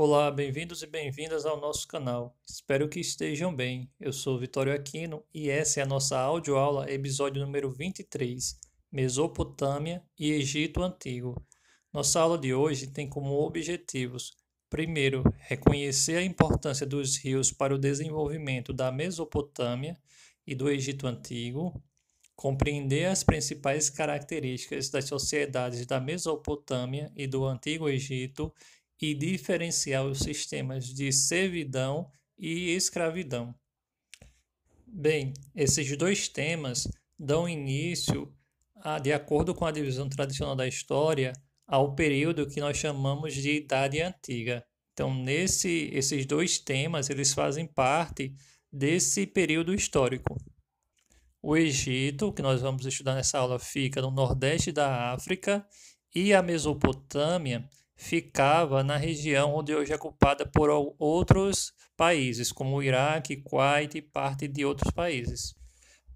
Olá, bem-vindos e bem-vindas ao nosso canal. Espero que estejam bem. Eu sou Vitório Aquino e essa é a nossa audioaula, episódio número 23, Mesopotâmia e Egito Antigo. Nossa aula de hoje tem como objetivos: primeiro, reconhecer a importância dos rios para o desenvolvimento da Mesopotâmia e do Egito Antigo, compreender as principais características das sociedades da Mesopotâmia e do Antigo Egito e diferenciar os sistemas de servidão e escravidão. Bem, esses dois temas dão início, a, de acordo com a divisão tradicional da história, ao período que nós chamamos de Idade Antiga. Então, nesse, esses dois temas, eles fazem parte desse período histórico. O Egito, que nós vamos estudar nessa aula, fica no nordeste da África e a Mesopotâmia ficava na região onde hoje é ocupada por outros países, como o Iraque, Kuwait e parte de outros países.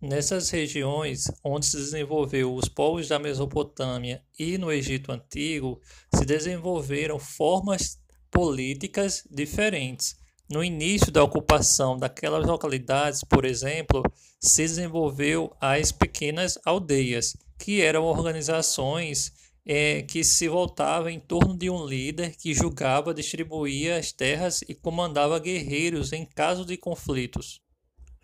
Nessas regiões onde se desenvolveu os povos da Mesopotâmia e no Egito Antigo, se desenvolveram formas políticas diferentes, no início da ocupação daquelas localidades, por exemplo, se desenvolveu as pequenas aldeias, que eram organizações é, que se voltavam em torno de um líder que julgava, distribuía as terras e comandava guerreiros em caso de conflitos.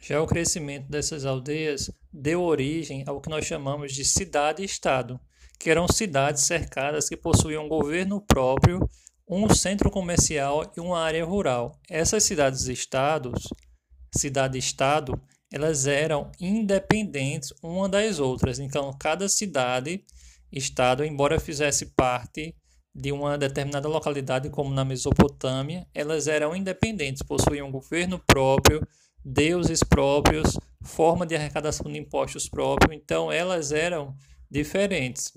Já o crescimento dessas aldeias deu origem ao que nós chamamos de cidade-estado, que eram cidades cercadas que possuíam um governo próprio um centro comercial e uma área rural. Essas cidades-estados, cidade-estado, elas eram independentes uma das outras. Então, cada cidade, estado, embora fizesse parte de uma determinada localidade, como na Mesopotâmia, elas eram independentes, possuíam um governo próprio, deuses próprios, forma de arrecadação de impostos próprio. Então, elas eram diferentes.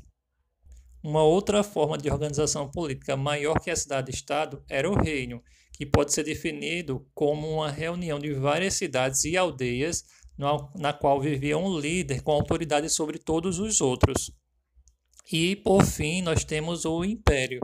Uma outra forma de organização política maior que a cidade-estado era o reino, que pode ser definido como uma reunião de várias cidades e aldeias na qual vivia um líder com autoridade sobre todos os outros. E, por fim, nós temos o império,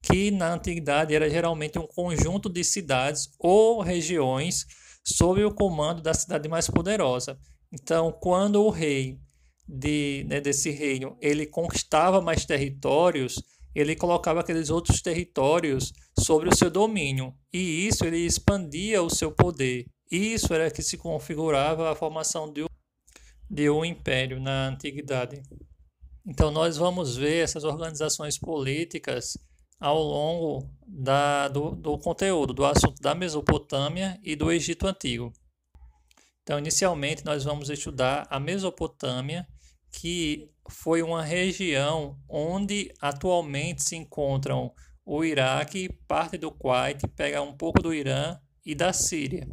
que na antiguidade era geralmente um conjunto de cidades ou regiões sob o comando da cidade mais poderosa. Então, quando o rei de, né, desse reino ele conquistava mais territórios, ele colocava aqueles outros territórios sobre o seu domínio, e isso ele expandia o seu poder. Isso era que se configurava a formação de, de um império na antiguidade. Então nós vamos ver essas organizações políticas ao longo da, do, do conteúdo, do assunto da Mesopotâmia e do Egito Antigo. Então, inicialmente, nós vamos estudar a Mesopotâmia que foi uma região onde atualmente se encontram o Iraque, parte do Kuwait, pega um pouco do Irã e da Síria.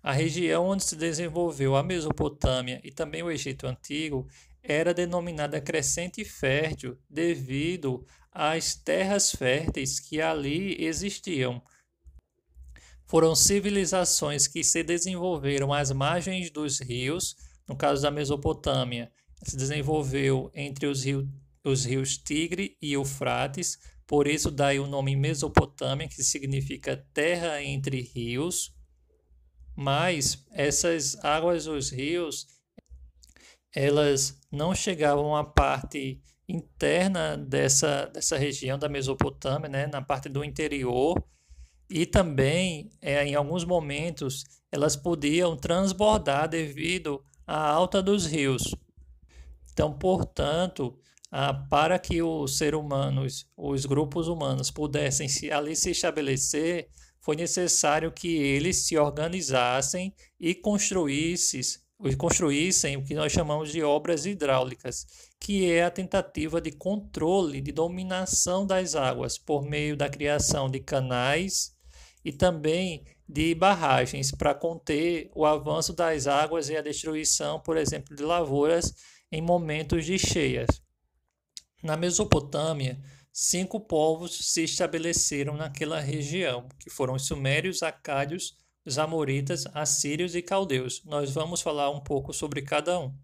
A região onde se desenvolveu a Mesopotâmia e também o Egito Antigo era denominada crescente fértil devido às terras férteis que ali existiam. Foram civilizações que se desenvolveram às margens dos rios, no caso da Mesopotâmia, se desenvolveu entre os, rio, os rios Tigre e Eufrates, por isso daí o nome Mesopotâmia, que significa terra entre rios. Mas essas águas dos rios, elas não chegavam à parte interna dessa, dessa região da Mesopotâmia, né, na parte do interior, e também, é, em alguns momentos, elas podiam transbordar devido à alta dos rios. Então, portanto, ah, para que os seres humanos, os grupos humanos pudessem se, ali se estabelecer, foi necessário que eles se organizassem e construíssem, construíssem o que nós chamamos de obras hidráulicas, que é a tentativa de controle, de dominação das águas por meio da criação de canais e também de barragens para conter o avanço das águas e a destruição, por exemplo, de lavouras em momentos de cheias. Na Mesopotâmia, cinco povos se estabeleceram naquela região, que foram os sumérios, acádios, os amoritas, assírios e caldeus. Nós vamos falar um pouco sobre cada um.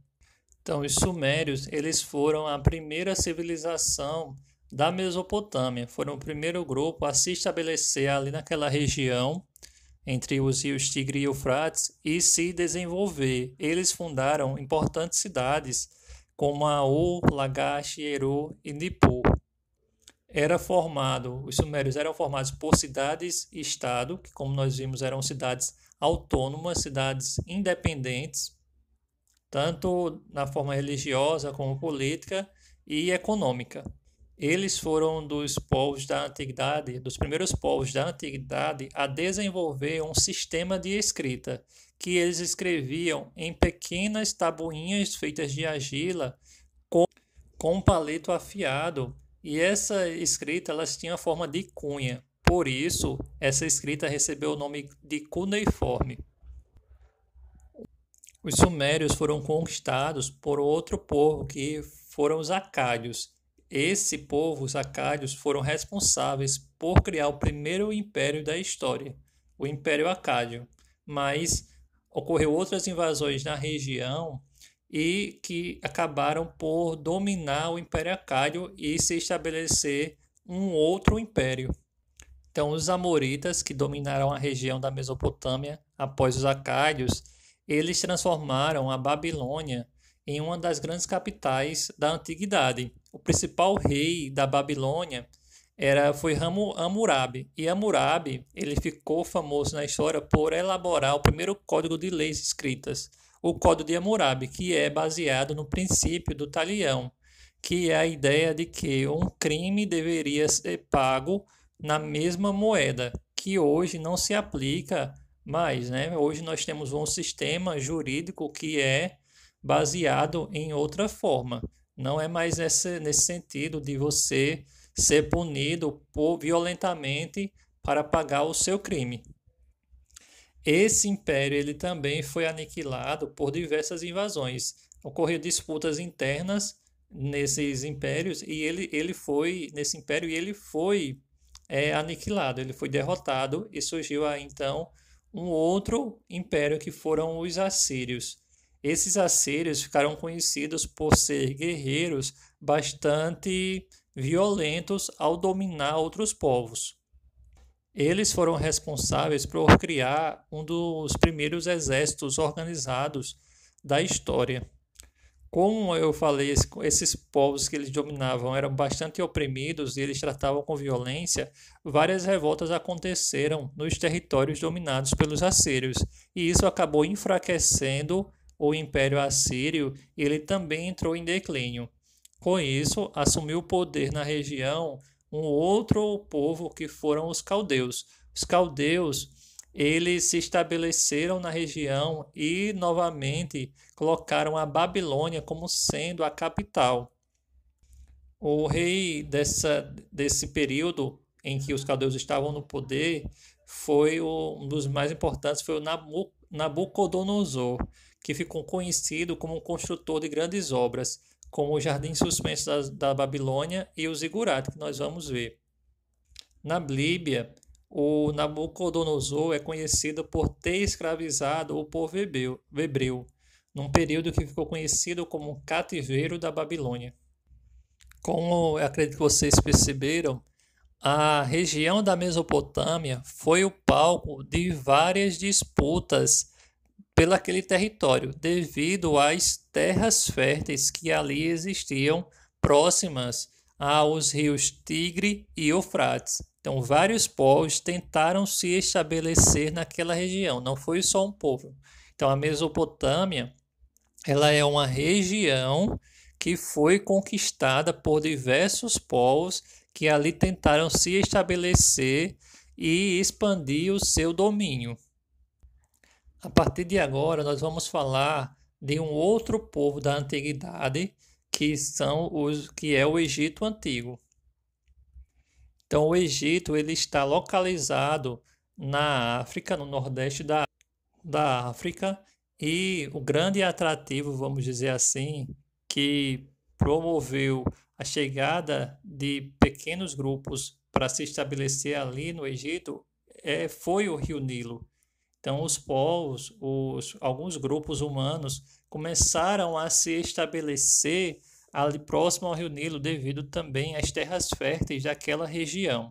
Então, os sumérios, eles foram a primeira civilização da Mesopotâmia. Foram o primeiro grupo a se estabelecer ali naquela região entre os rios Tigre e Eufrates e se desenvolver. Eles fundaram importantes cidades como Aú, Lagash, Eru e Nippur. Era formado, os sumérios eram formados por cidades e estado, que como nós vimos eram cidades autônomas, cidades independentes, tanto na forma religiosa como política e econômica. Eles foram dos povos da antiguidade, dos primeiros povos da antiguidade a desenvolver um sistema de escrita, que eles escreviam em pequenas tabuinhas feitas de argila com, com um palito afiado, e essa escrita elas tinha a forma de cunha. Por isso, essa escrita recebeu o nome de cuneiforme. Os sumérios foram conquistados por outro povo que foram os acádios. Esse povo, os acádios, foram responsáveis por criar o primeiro império da história, o Império Acádio. Mas ocorreu outras invasões na região e que acabaram por dominar o Império Acádio e se estabelecer um outro império. Então, os amoritas, que dominaram a região da Mesopotâmia após os acádios, eles transformaram a Babilônia em uma das grandes capitais da antiguidade. O principal rei da Babilônia era foi Hammurabi. E Hammurabi, ele ficou famoso na história por elaborar o primeiro código de leis escritas, o Código de Hammurabi, que é baseado no princípio do talião, que é a ideia de que um crime deveria ser pago na mesma moeda, que hoje não se aplica mais, né? Hoje nós temos um sistema jurídico que é baseado em outra forma. Não é mais nesse, nesse sentido de você ser punido por violentamente para pagar o seu crime. Esse império ele também foi aniquilado por diversas invasões. Ocorreram disputas internas nesses impérios e ele, ele foi nesse império e ele foi é, aniquilado, ele foi derrotado e surgiu aí então um outro império que foram os assírios. Esses assírios ficaram conhecidos por ser guerreiros bastante violentos ao dominar outros povos. Eles foram responsáveis por criar um dos primeiros exércitos organizados da história. Como eu falei, esses povos que eles dominavam eram bastante oprimidos e eles tratavam com violência, várias revoltas aconteceram nos territórios dominados pelos assírios, e isso acabou enfraquecendo o Império Assírio, ele também entrou em declínio. Com isso, assumiu o poder na região um outro povo que foram os caldeus. Os caldeus, eles se estabeleceram na região e novamente colocaram a Babilônia como sendo a capital. O rei dessa, desse período em que os caldeus estavam no poder foi o, um dos mais importantes foi o Nabucodonosor que ficou conhecido como um construtor de grandes obras, como o Jardim Suspenso da, da Babilônia e o Zigurat, que nós vamos ver. Na Bíblia, o Nabucodonosor é conhecido por ter escravizado o povo hebreu, num período que ficou conhecido como cativeiro da Babilônia. Como acredito que vocês perceberam, a região da Mesopotâmia foi o palco de várias disputas pelaquele território, devido às terras férteis que ali existiam próximas aos rios Tigre e Eufrates. Então, vários povos tentaram se estabelecer naquela região, não foi só um povo. Então, a Mesopotâmia, ela é uma região que foi conquistada por diversos povos que ali tentaram se estabelecer e expandir o seu domínio. A partir de agora, nós vamos falar de um outro povo da antiguidade, que são os que é o Egito antigo. Então, o Egito ele está localizado na África, no nordeste da, da África, e o grande atrativo, vamos dizer assim, que promoveu a chegada de pequenos grupos para se estabelecer ali no Egito é, foi o Rio Nilo. Então, os povos, os, alguns grupos humanos começaram a se estabelecer ali próximo ao rio Nilo, devido também às terras férteis daquela região.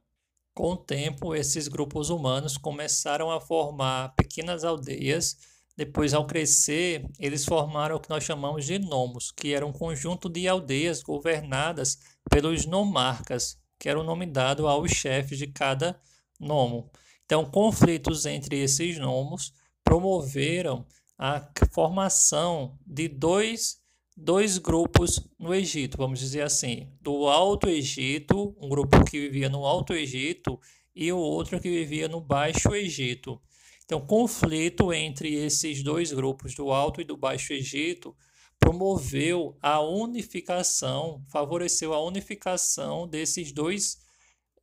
Com o tempo, esses grupos humanos começaram a formar pequenas aldeias. Depois, ao crescer, eles formaram o que nós chamamos de nomos, que era um conjunto de aldeias governadas pelos nomarcas, que era o nome dado aos chefes de cada nomo. Então, conflitos entre esses nomos promoveram a formação de dois dois grupos no Egito, vamos dizer assim, do Alto Egito, um grupo que vivia no Alto Egito e o outro que vivia no Baixo Egito. Então, conflito entre esses dois grupos, do Alto e do Baixo Egito, promoveu a unificação, favoreceu a unificação desses dois,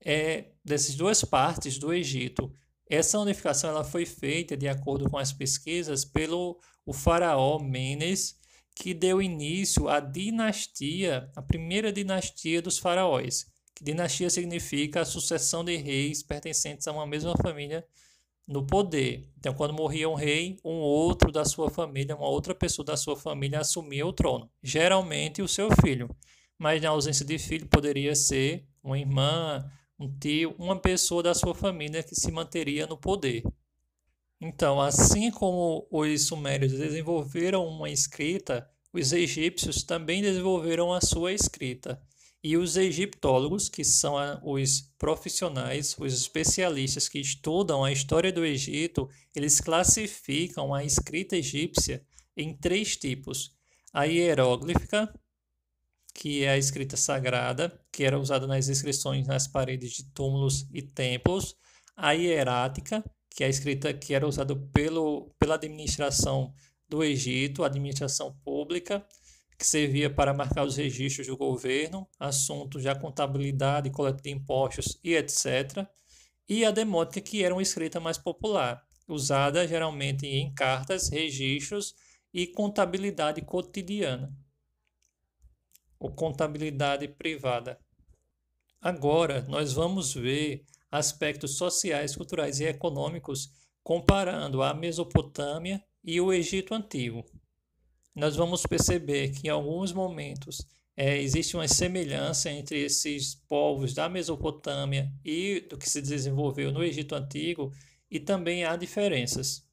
é, dessas duas partes do Egito. Essa unificação ela foi feita, de acordo com as pesquisas, pelo o faraó Menes, que deu início à dinastia, a primeira dinastia dos faraós. Que dinastia significa a sucessão de reis pertencentes a uma mesma família no poder. Então, quando morria um rei, um outro da sua família, uma outra pessoa da sua família assumia o trono, geralmente o seu filho. Mas na ausência de filho, poderia ser uma irmã, um tio, uma pessoa da sua família que se manteria no poder. Então, assim como os sumérios desenvolveram uma escrita, os egípcios também desenvolveram a sua escrita. E os egiptólogos, que são os profissionais, os especialistas que estudam a história do Egito, eles classificam a escrita egípcia em três tipos: a hieróglifa, que é a escrita sagrada, que era usada nas inscrições nas paredes de túmulos e templos, a hierática, que é a escrita que era usada pelo, pela administração do Egito, a administração pública, que servia para marcar os registros do governo, assuntos da contabilidade, coleta de impostos e etc. E a demótica, que era uma escrita mais popular, usada geralmente em cartas, registros e contabilidade cotidiana ou contabilidade privada. Agora, nós vamos ver aspectos sociais, culturais e econômicos comparando a Mesopotâmia e o Egito Antigo. Nós vamos perceber que em alguns momentos é, existe uma semelhança entre esses povos da Mesopotâmia e do que se desenvolveu no Egito Antigo, e também há diferenças.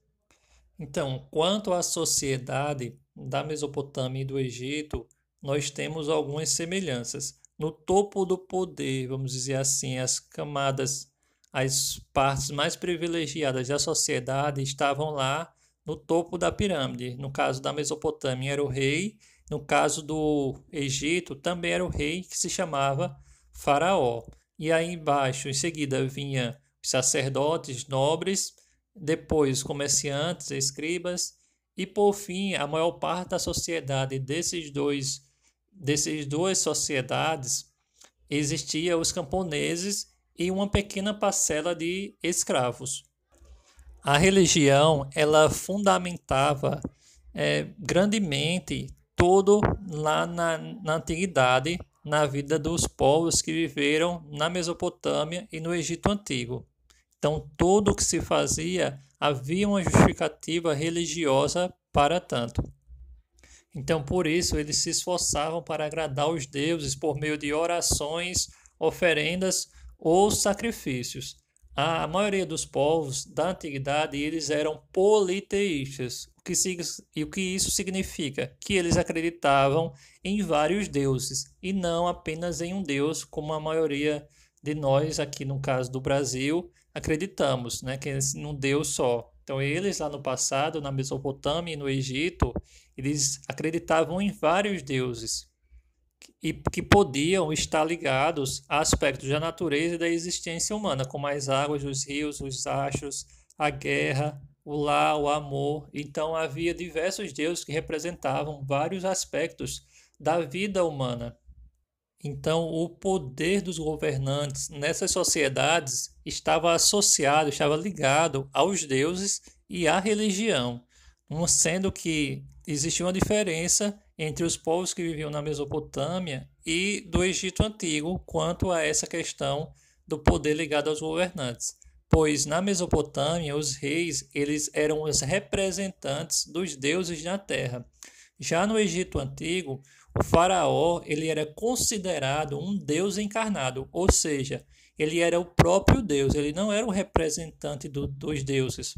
Então, quanto à sociedade da Mesopotâmia e do Egito, nós temos algumas semelhanças. No topo do poder, vamos dizer assim, as camadas, as partes mais privilegiadas da sociedade estavam lá no topo da pirâmide. No caso da Mesopotâmia era o rei, no caso do Egito também era o rei que se chamava Faraó. E aí embaixo, em seguida, vinha os sacerdotes, nobres, depois comerciantes, escribas e por fim, a maior parte da sociedade desses dois dessas duas sociedades existia os camponeses e uma pequena parcela de escravos. A religião ela fundamentava é, grandemente todo lá na, na antiguidade na vida dos povos que viveram na Mesopotâmia e no Egito Antigo. Então, tudo o que se fazia havia uma justificativa religiosa para tanto. Então, por isso, eles se esforçavam para agradar os deuses por meio de orações, oferendas ou sacrifícios. A maioria dos povos da antiguidade eles eram politeístas. O que, e o que isso significa? Que eles acreditavam em vários deuses e não apenas em um deus, como a maioria de nós aqui no caso do Brasil acreditamos, né, que é num deus só. Então eles lá no passado, na Mesopotâmia e no Egito, eles acreditavam em vários deuses e que podiam estar ligados a aspectos da natureza e da existência humana, como as águas, os rios, os astros, a guerra, o lar, o amor. Então havia diversos deuses que representavam vários aspectos da vida humana. Então, o poder dos governantes nessas sociedades estava associado, estava ligado aos deuses e à religião, sendo que existia uma diferença entre os povos que viviam na Mesopotâmia e do Egito Antigo quanto a essa questão do poder ligado aos governantes. Pois na Mesopotâmia, os reis eles eram os representantes dos deuses na terra. Já no Egito Antigo, o faraó ele era considerado um deus encarnado, ou seja, ele era o próprio Deus, ele não era o representante do, dos deuses,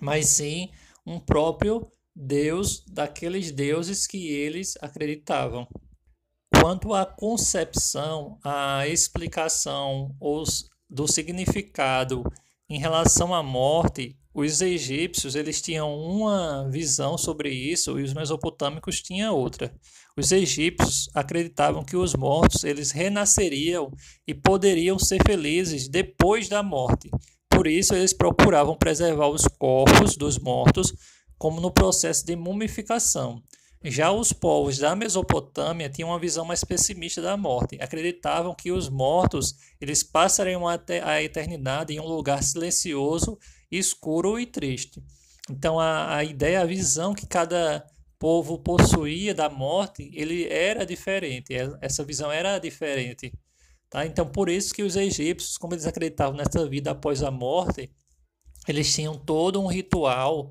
mas sim um próprio Deus daqueles deuses que eles acreditavam. Quanto à concepção, à explicação os, do significado em relação à morte, os egípcios eles tinham uma visão sobre isso e os mesopotâmicos tinham outra. Os egípcios acreditavam que os mortos eles renasceriam e poderiam ser felizes depois da morte. Por isso eles procuravam preservar os corpos dos mortos como no processo de mumificação. Já os povos da Mesopotâmia tinham uma visão mais pessimista da morte. Acreditavam que os mortos eles passariam a eternidade em um lugar silencioso, escuro e triste. Então a, a ideia, a visão que cada povo possuía da morte, ele era diferente. Essa visão era diferente. Tá? Então por isso que os egípcios, como eles acreditavam nessa vida após a morte, eles tinham todo um ritual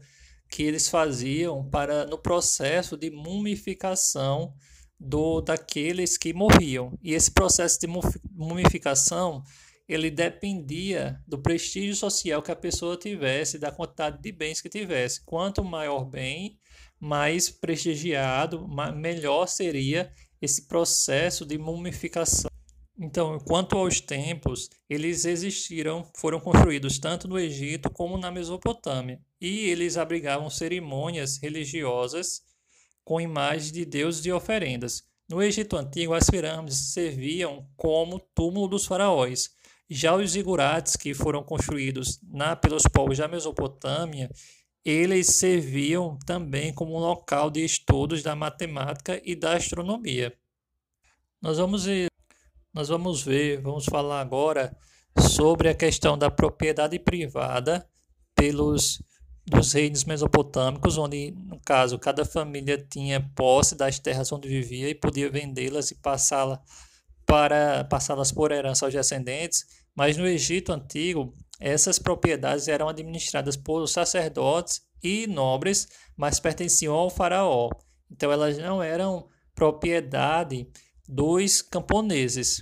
que eles faziam para no processo de mumificação do daqueles que morriam. E esse processo de mumificação, ele dependia do prestígio social que a pessoa tivesse, da quantidade de bens que tivesse. Quanto maior bem, mais prestigiado, melhor seria esse processo de mumificação. Então, quanto aos templos, eles existiram, foram construídos tanto no Egito como na Mesopotâmia, e eles abrigavam cerimônias religiosas com imagens de deuses e oferendas. No Egito Antigo, as pirâmides serviam como túmulo dos faraós. Já os zigurates, que foram construídos na, pelos povos da Mesopotâmia, eles serviam também como local de estudos da matemática e da astronomia. Nós vamos nós vamos ver, vamos falar agora sobre a questão da propriedade privada pelos dos reinos mesopotâmicos, onde, no caso, cada família tinha posse das terras onde vivia e podia vendê-las e passá-las para passá-las por herança aos descendentes, mas no Egito antigo, essas propriedades eram administradas por sacerdotes e nobres, mas pertenciam ao faraó. Então elas não eram propriedade dos camponeses.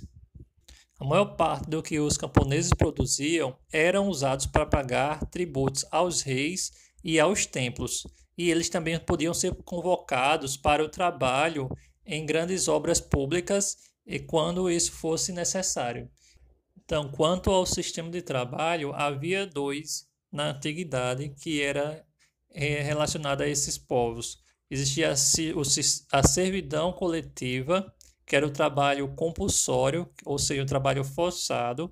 A maior parte do que os camponeses produziam eram usados para pagar tributos aos reis e aos templos, e eles também podiam ser convocados para o trabalho em grandes obras públicas e quando isso fosse necessário. Então, quanto ao sistema de trabalho, havia dois na antiguidade que era é, relacionado a esses povos. Existia a servidão coletiva que era o trabalho compulsório, ou seja, o trabalho forçado,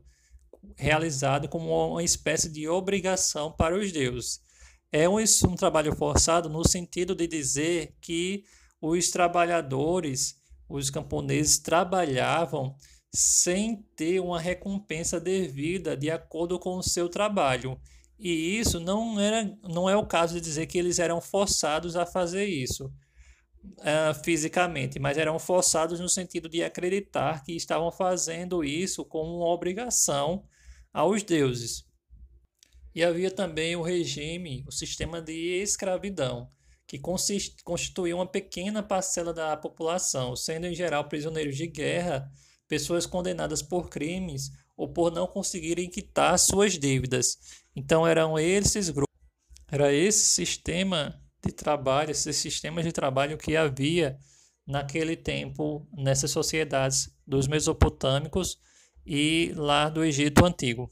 realizado como uma espécie de obrigação para os deuses. É um, um trabalho forçado no sentido de dizer que os trabalhadores, os camponeses, trabalhavam sem ter uma recompensa devida de acordo com o seu trabalho. E isso não, era, não é o caso de dizer que eles eram forçados a fazer isso uh, fisicamente, mas eram forçados no sentido de acreditar que estavam fazendo isso como uma obrigação aos deuses. E havia também o regime, o sistema de escravidão, que constituía uma pequena parcela da população, sendo em geral prisioneiros de guerra, pessoas condenadas por crimes ou por não conseguirem quitar suas dívidas. Então eram esses grupos, era esse sistema de trabalho, esses sistemas de trabalho que havia naquele tempo nessas sociedades dos mesopotâmicos e lá do Egito Antigo.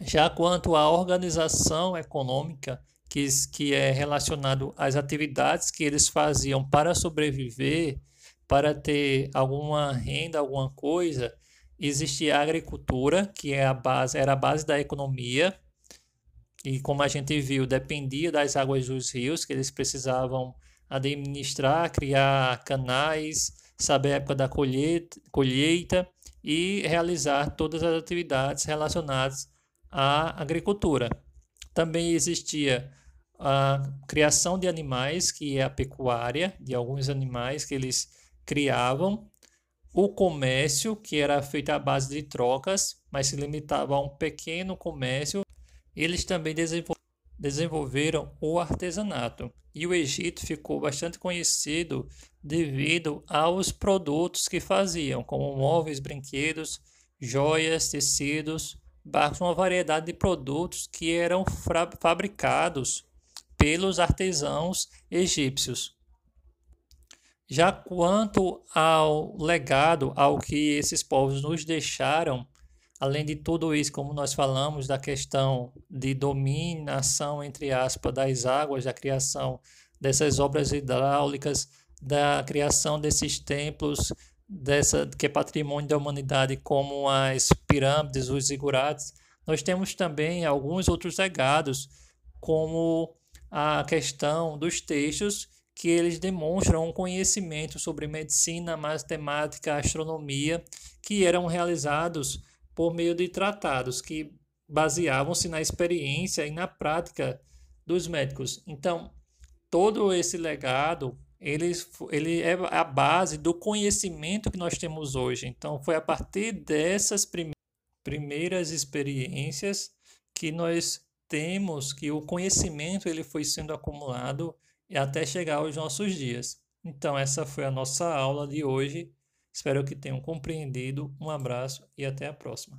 Já quanto à organização econômica, que, que é relacionado às atividades que eles faziam para sobreviver, para ter alguma renda, alguma coisa, existia a agricultura, que é a base, era a base da economia, e como a gente viu, dependia das águas dos rios, que eles precisavam administrar, criar canais, saber a época da colheita, colheita e realizar todas as atividades relacionadas à agricultura. Também existia a criação de animais, que é a pecuária, de alguns animais que eles criavam, o comércio, que era feito à base de trocas, mas se limitava a um pequeno comércio eles também desenvolveram o artesanato. E o Egito ficou bastante conhecido devido aos produtos que faziam, como móveis, brinquedos, joias, tecidos, barcos, uma variedade de produtos que eram fabricados pelos artesãos egípcios. Já quanto ao legado, ao que esses povos nos deixaram, além de tudo isso, como nós falamos da questão de dominação, entre aspas, das águas, da criação dessas obras hidráulicas, da criação desses templos, dessa que é patrimônio da humanidade, como as pirâmides, os zigurates, nós temos também alguns outros legados, como a questão dos textos que eles demonstram um conhecimento sobre medicina, matemática, astronomia, que eram realizados por meio de tratados que baseavam-se na experiência e na prática dos médicos. Então, todo esse legado ele, ele é a base do conhecimento que nós temos hoje. Então, foi a partir dessas primeiras experiências que nós temos que o conhecimento ele foi sendo acumulado até chegar aos nossos dias. Então, essa foi a nossa aula de hoje. Espero que tenham compreendido. Um abraço e até a próxima.